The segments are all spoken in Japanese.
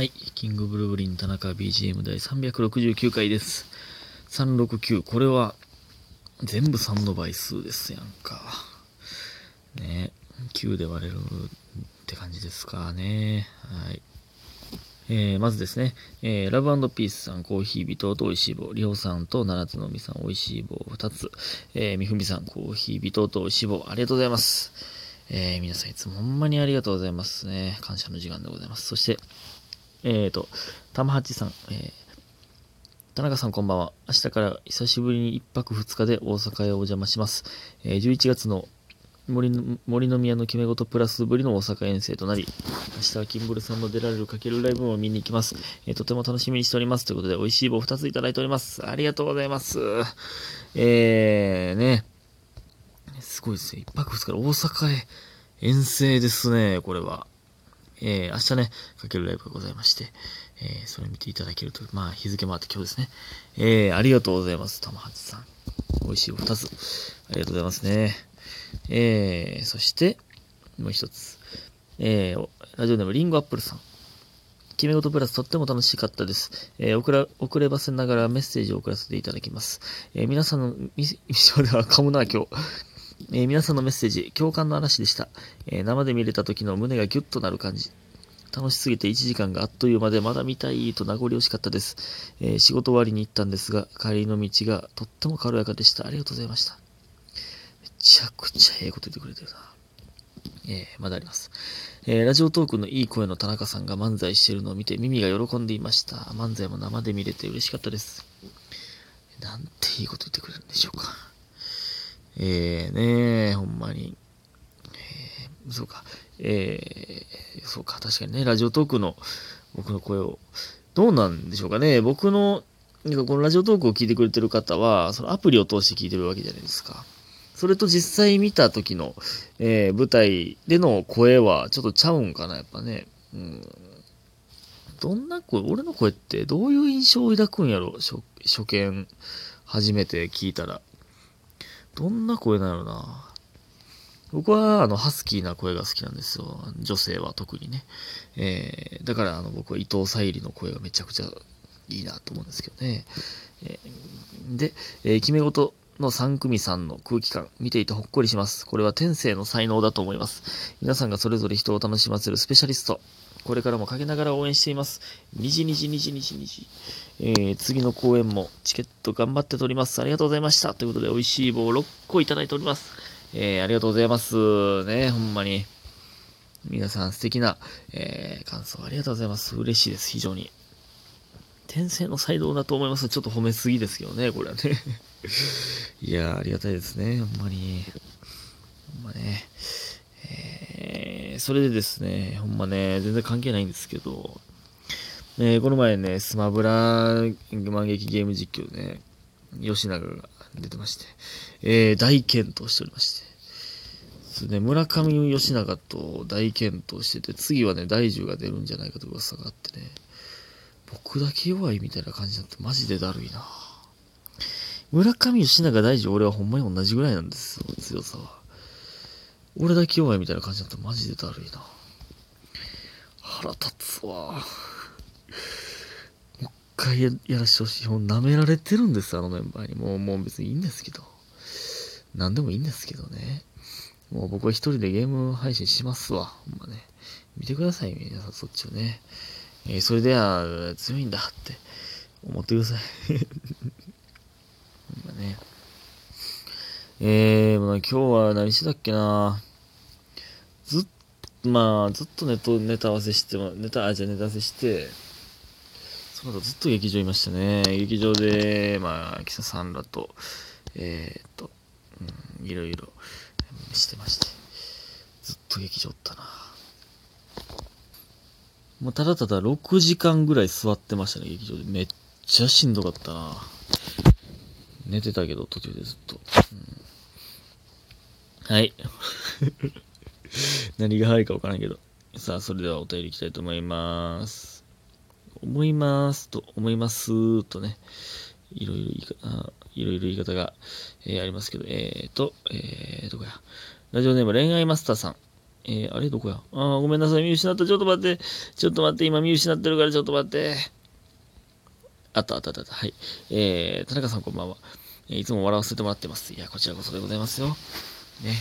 はい。キングブルーブリン田中 BGM 第369回です。369。これは、全部3の倍数ですやんか。ね。9で割れるって感じですかね。はい。えー、まずですね、えー、ラブピースさん、コーヒー微糖と美味しい棒、りょうさんと七つのみさん、美味しい棒2つ、えー、みふみさん、コーヒー微糖と美味しい棒、ありがとうございます。えー、皆さんいつもほんまにありがとうございますね。感謝の時間でございます。そして、えーと、玉八さん、えー、田中さんこんばんは。明日から久しぶりに1泊2日で大阪へお邪魔します。えー、11月の森の森の宮の決め事プラスぶりの大阪遠征となり、明日はキンブルさんの出られるかけるライブを見に行きます。えーとても楽しみにしております。ということで、美味しい棒2ついただいております。ありがとうございます。えー、ね。すごいですね。1泊2日で大阪へ遠征ですね、これは。えー、明日ね、かけるライブがございまして、えー、それ見ていただけると、まあ、日付回って今日ですね。えー、ありがとうございます、玉八さん。美味しいお二つ。ありがとうございますね。えー、そして、もう一つ。えー、ラジオネームリンゴアップルさん。決め事プラスとっても楽しかったです。えー、遅れ、遅ればせながらメッセージを送らせていただきます。えー、皆さんの、み、それは噛むな、今日。えー皆さんのメッセージ、共感の嵐でした、えー生で見れた時の胸がギュッとなる感じ。楽しすぎて1時間があっという間でまだ見たいと名残惜しかったです。えー仕事終わりに行ったんですが、帰りの道がとっても軽やかでした。ありがとうございました。めちゃくちゃええこと言ってくれてるな。えーまだあります。えーラジオトークのいい声の田中さんが漫才してるのを見て耳が喜んでいました。漫才も生で見れて嬉しかったです。なんていいこと言ってくれるんでしょうか。えー、ねほんまに。えー、そうか。えー、そうか。確かにね、ラジオトークの僕の声を、どうなんでしょうかね。僕の、なんかこのラジオトークを聞いてくれてる方は、そのアプリを通して聞いてるわけじゃないですか。それと実際見た時の、えー舞台での声はちょっとちゃうんかな、やっぱね。うん。どんな声、俺の声ってどういう印象を抱くんやろ初初見、初めて聞いたら。どんな声なのな僕は、あの、ハスキーな声が好きなんですよ。女性は特にね。えー、だから、あの、僕は伊藤沙莉の声がめちゃくちゃいいなと思うんですけどね。えーで、えー決め事の3組さんの空気感、見ていてほっこりします。これは天性の才能だと思います。皆さんがそれぞれ人を楽しませるスペシャリスト。これからもかけながら応援しています。にじにじにじにじにじ。えー次の公演もチケット頑張って取ります。ありがとうございました。ということで、美味しい棒6個いただいております。えーありがとうございます。ね、ほんまに。皆さん素敵な、えー感想ありがとうございます。嬉しいです、非常に。天性の才能だと思います。ちょっと褒めすぎですけどね、これはね。いや、ありがたいですね、ほんまに。ほんまね。それでですね、ほんまね、全然関係ないんですけど、えーこの前ね、スマブラ万劇ゲーム実況でね、吉永が出てまして、えー大健闘しておりまして、そうね、村上吉永と大健闘してて、次はね、大樹が出るんじゃないかと噂があってね、僕だけ弱いみたいな感じになって、マジでだるいな。村上吉永大樹俺はほんまに同じぐらいなんですよ、強さは。俺だけ弱いみたいな感じになってマジでだるいな。腹立つわ。もう一回ややらしてほしい。もう舐められてるんですあのメンバーに。もうもう別にいいんですけど。何でもいいんですけどね。もう僕は一人でゲーム配信しますわ。ほんまね。見てください皆さんそっちをね、えーそれでは強いんだって思ってください。ほんまねえー、まあ、今日は何してたっけなずっまあ、ずっとネトネタ合わせして、ネタ、あ、じゃネタ合わせして、その後ずっと劇場いましたね。劇場で、まあ、キサさんらと、えー、っと、うん、いろいろしてまして、ずっと劇場おったな。もうただただ6時間ぐらい座ってましたね、劇場で。めっちゃしんどかったな。寝てたけど、途中でずっと。うんはい。何が入るか分からんけど。さあ、それではお便りいきたいと思います。思いますと、思いますとね、いろいろ言い方、いろいろ言い方が、えーありますけど、えーと、えー、どこや。ラジオネーム恋愛マスターさん。えー、あれどこやあーごめんなさい、見失った。ちょっと待って。ちょっと待って、今見失ってるからちょっと待って。あったあったあった。はい。えー、田中さんこんばんは。いつも笑わせてもらってます。いや、こちらこそでございますよ。ね。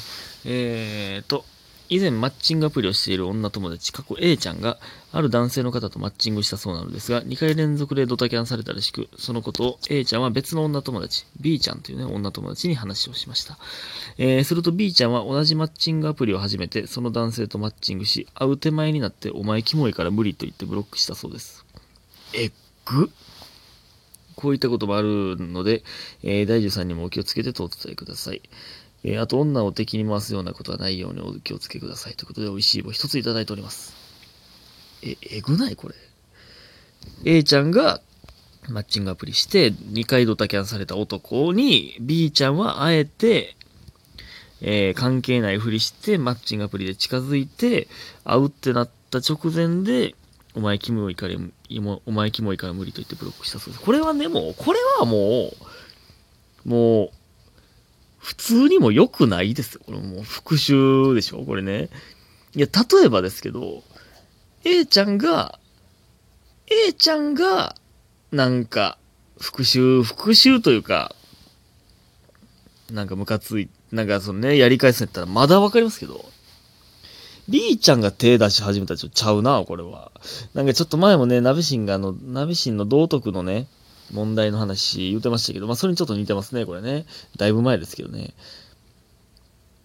えーと、以前マッチングアプリをしている女友達、過去 A ちゃんが、ある男性の方とマッチングしたそうなのですが、2回連続でドタキャンされたらしく、そのことを A ちゃんは別の女友達、B ちゃんというね、女友達に話をしました。えー、すると B ちゃんは同じマッチングアプリを始めて、その男性とマッチングし、会う手前になって、お前キモいから無理と言ってブロックしたそうです。えっぐ？こういったこともあるので、えー大樹さんにもお気をつけてとお伝えください。えーあと、女を敵に回すようなことはないようにお気をつけください。ということで、美味しい棒一ついただいております。え、えぐないこれ。A ちゃんがマッチングアプリして、2回ドタキャンされた男に、B ちゃんはあえて、えー関係ないふりして、マッチングアプリで近づいて、会うってなった直前で、お前キモいから、お前キモいから無理と言ってブロックしたそうです。これはね、もう、これはもう、もう、普通にも良くないですよ。これもう復讐でしょこれね。いや、例えばですけど、A ちゃんが、A ちゃんが、なんか、復讐、復讐というか、なんかムカつい、なんかそのね、やり返すんやったらまだわかりますけど、B ちゃんが手出し始めたらちょっとちゃうな、これは。なんかちょっと前もね、ナビシンがあの、ナビシンの道徳のね、問題の話言ってましたけど、まあそれにちょっと似てますね、これね。だいぶ前ですけどね。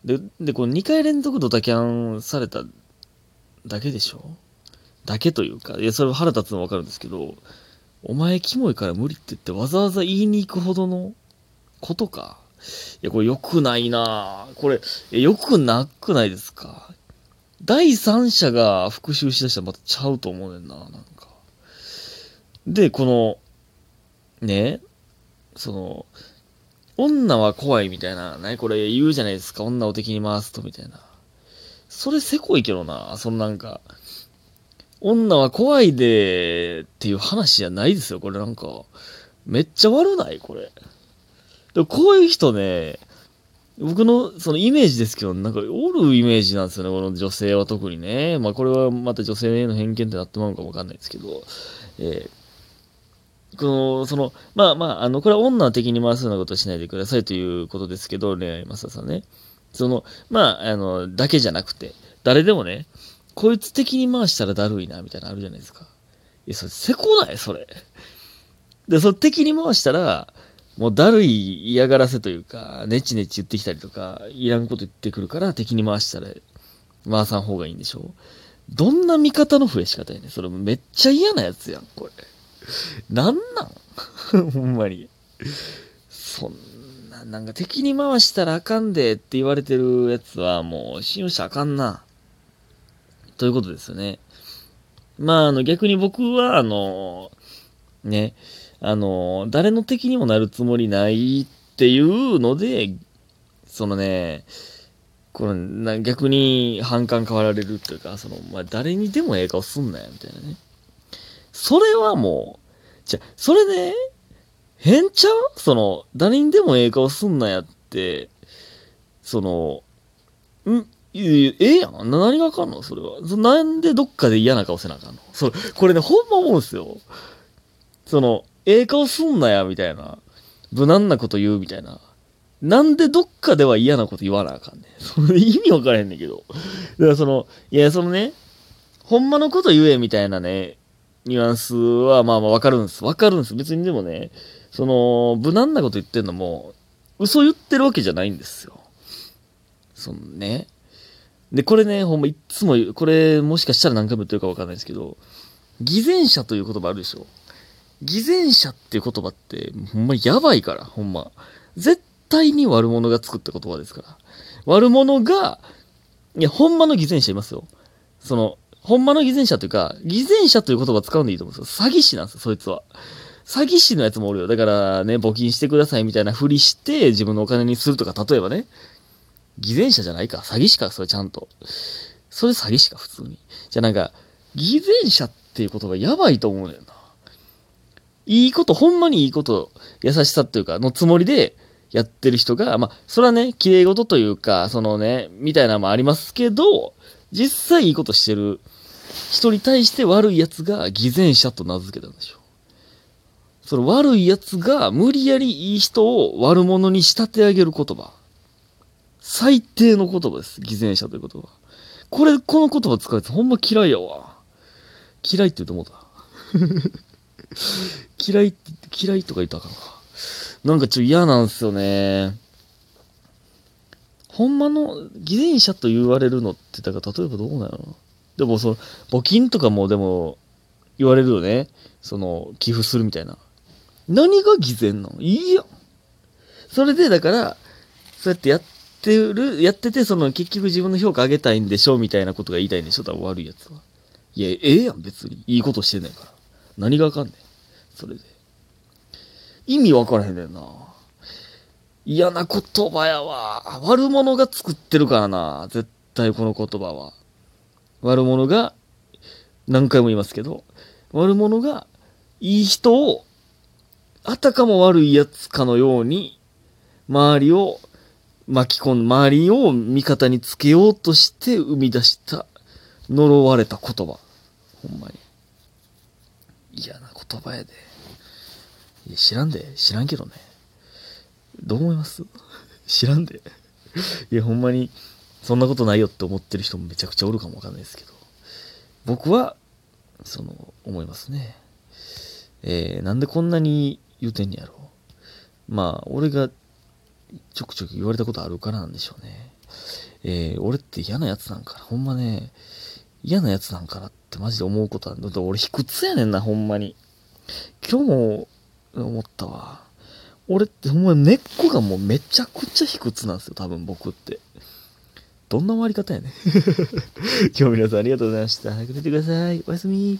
で、で、この2回連続ドタキャンされただけでしょ？だけというか、いや、それ腹立つのはわかるんですけど、お前キモいから無理って言ってわざわざ言いに行くほどのことか。いや、これ良くないなこれ、良くなくないですか？第三者が復讐しだしたらまたちゃうと思うねんな、なんか。で、この、ね、その、女は怖いみたいな、ね、これ言うじゃないですか、女を敵に回すとみたいな。それせこいけどな、そのなんか、女は怖いでっていう話じゃないですよ、これなんか。めっちゃ悪ないこれ。でもこういう人ね、僕のそのイメージですけど、なんかおるイメージなんですよね、この女性は特にね。まあこれはまた女性への偏見ってなってまうかもわかんないですけど、えーこの、その、まあまあ、あの、これは女を敵に回すようなことをしないでくださいということですけど、恋愛マスターさんね。その、まあ、あの、だけじゃなくて、誰でもね、こいつ敵に回したらだるいな、みたいなのあるじゃないですか。いや、それ、せこないそれ。で、その敵に回したら、もうだるい嫌がらせというか、ネチネチ言ってきたりとか、いらんこと言ってくるから敵に回したら、回さん方がいいんでしょどんな味方の増やし方やねそれめっちゃ嫌なやつやん、これ。なんなん？ほんまに。そんな、なんか敵に回したらあかんでって言われてるやつはもう信用したらあかんな。ということですよね。まあ、あの逆に僕は、あの、ね、あの、誰の敵にもなるつもりないっていうので、そのね、この逆に反感変わられるっていうか、その、まあ、誰にでもええ顔すんなよ、みたいなね。それはもう、じゃ、それね、変ちゃう？その、誰にでもええ顔すんなやって、その、ん？ええやん。何があかんの？それは。なんでどっかで嫌な顔せなあかんの？それ、これね、ほんま思うんすよ。その、ええ顔すんなや、みたいな。無難なこと言うみたいな。なんでどっかでは嫌なこと言わなあかんねん。意味わからへんねんけど。だからその、いや、そのね、ほんまのこと言えみたいなね、ニュアンスはまあまあわかるんです。わかるんです。別にでもね、その、無難なこと言ってんのも、嘘言ってるわけじゃないんですよ。そのね。で、これね、ほんまいっつも、これもしかしたら何回も言ってるかわかんないですけど、偽善者という言葉あるでしょ。偽善者っていう言葉って、ほんまやばいから、ほんま。絶対に悪者が作った言葉ですから。悪者が、いや、ほんまの偽善者いますよ。その、ほんまの偽善者というか、偽善者という言葉使うんでいいと思うんですよ。詐欺師なんですよ、そいつは。詐欺師のやつもおるよ。だからね、募金してくださいみたいなふりして、自分のお金にするとか、例えばね。偽善者じゃないか。詐欺師か、それちゃんと。それ詐欺師か、普通に。じゃあなんか、偽善者っていう言葉やばいと思うねんな。いいこと、ほんまにいいこと、優しさっていうか、のつもりでやってる人が、まあ、それはね、綺麗事というか、そのね、みたいなのもありますけど、実際いいことしてる人に対して悪い奴が偽善者と名付けたんでしょう。その悪い奴が無理やりいい人を悪者に仕立て上げる言葉。最低の言葉です。偽善者という言葉。これ、この言葉使うやつほんま嫌いやわ。嫌いって言うと思った。嫌いって、嫌いとか言ったかんか。なんかちょっと嫌なんですよね。ほんまの偽善者と言われるのって、だから例えばどうなのでもその、募金とかもでも言われるよね。その、寄付するみたいな。何が偽善なのいいや。それでだから、そうやってやってる、やってて、その結局自分の評価上げたいんでしょうみたいなことが言いたいんでしょ多分悪いやつは。いや、ええやん、別に。いいことしてないから。何がわかんねん。それで。意味わからへんねんな。嫌な言葉やわ。悪者が作ってるからな。絶対この言葉は。悪者が、何回も言いますけど、悪者が、いい人を、あたかも悪いやつかのように、周りを巻き込ん周りを味方につけようとして生み出した、呪われた言葉。ほんまに。嫌な言葉やで。いや、知らんで。知らんけどね。どう思います？知らんで。いや、ほんまに、そんなことないよって思ってる人もめちゃくちゃおるかもわかんないですけど。僕は、その、思いますね。えー、なんでこんなに言うてんねやろ。まあ、俺がちょくちょく言われたことあるからなんでしょうね。えー、俺って嫌なやつなんかな。ほんまね、嫌なやつなんかなってマジで思うことある。だって俺卑屈やねんな、ほんまに。今日も思ったわ。俺ってほんま根っこがもうめちゃくちゃ卑屈なんですよ、多分僕って。どんな終わり方やね。今日皆さんありがとうございました。早く寝てください。おやすみ。